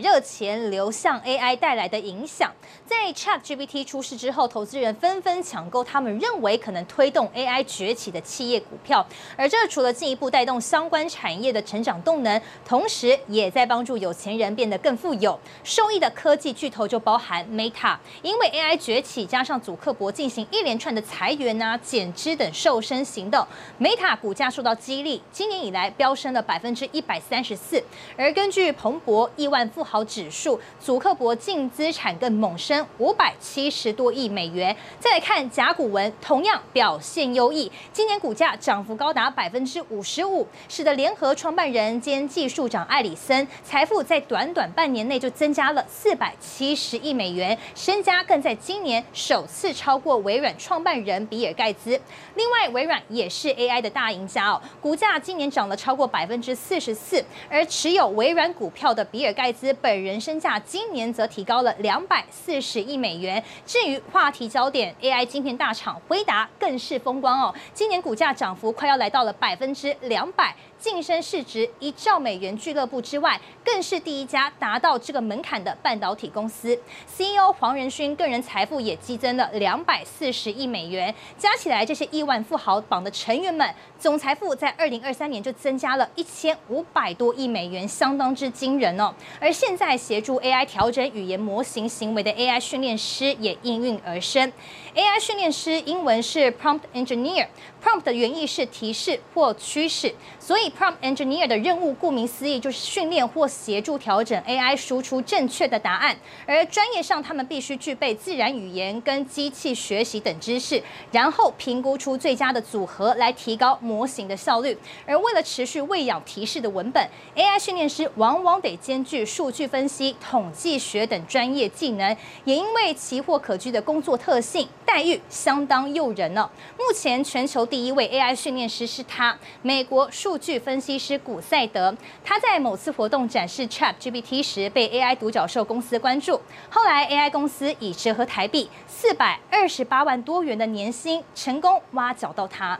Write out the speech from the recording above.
热钱流向 AI 带来的影响，在 ChatGPT 出世之后，投资人纷纷抢购他们认为可能推动 AI 崛起的企业股票，而这除了进一步带动相关产业的成长动能，同时也在帮助有钱人变得更富有。受益的科技巨头就包含 Meta，因为 AI 崛起，加上祖克伯进行一连串的裁员啊、减资等瘦身行动，Meta 股价受到激励，今年以来飙升了百分之一百三十四。而根据彭博亿万富豪好指数，祖克伯净资产更猛升五百七十多亿美元。再来看甲骨文，同样表现优异，今年股价涨幅高达百分之五十五，使得联合创办人兼技术长艾里森财富在短短半年内就增加了四百七十亿美元，身家更在今年首次超过微软创办人比尔盖茨。另外，微软也是 AI 的大赢家哦，股价今年涨了超过百分之四十四，而持有微软股票的比尔盖茨。本人身价今年则提高了两百四十亿美元。至于话题焦点，AI 晶片大厂辉达更是风光哦，今年股价涨幅快要来到了百分之两百。晋升市值一兆美元俱乐部之外，更是第一家达到这个门槛的半导体公司。CEO 黄仁勋个人财富也激增了两百四十亿美元，加起来这些亿万富豪榜的成员们总财富在二零二三年就增加了一千五百多亿美元，相当之惊人哦。而现在协助 AI 调整语言模型行为的 AI 训练师也应运而生。AI 训练师英文是 Prompt Engineer，Prompt 的原意是提示或驱使，所以 Prompt Engineer 的任务顾名思义就是训练或协助调整 AI 输出正确的答案。而专业上，他们必须具备自然语言跟机器学习等知识，然后评估出最佳的组合来提高模型的效率。而为了持续喂养提示的文本，AI 训练师往往得兼具数据分析、统计学等专业技能，也因为奇货可居的工作特性。待遇相当诱人呢。目前全球第一位 AI 训练师是他，美国数据分析师古赛德。他在某次活动展示 ChatGPT 时，被 AI 独角兽公司关注。后来 AI 公司以折合台币四百二十八万多元的年薪，成功挖角到他。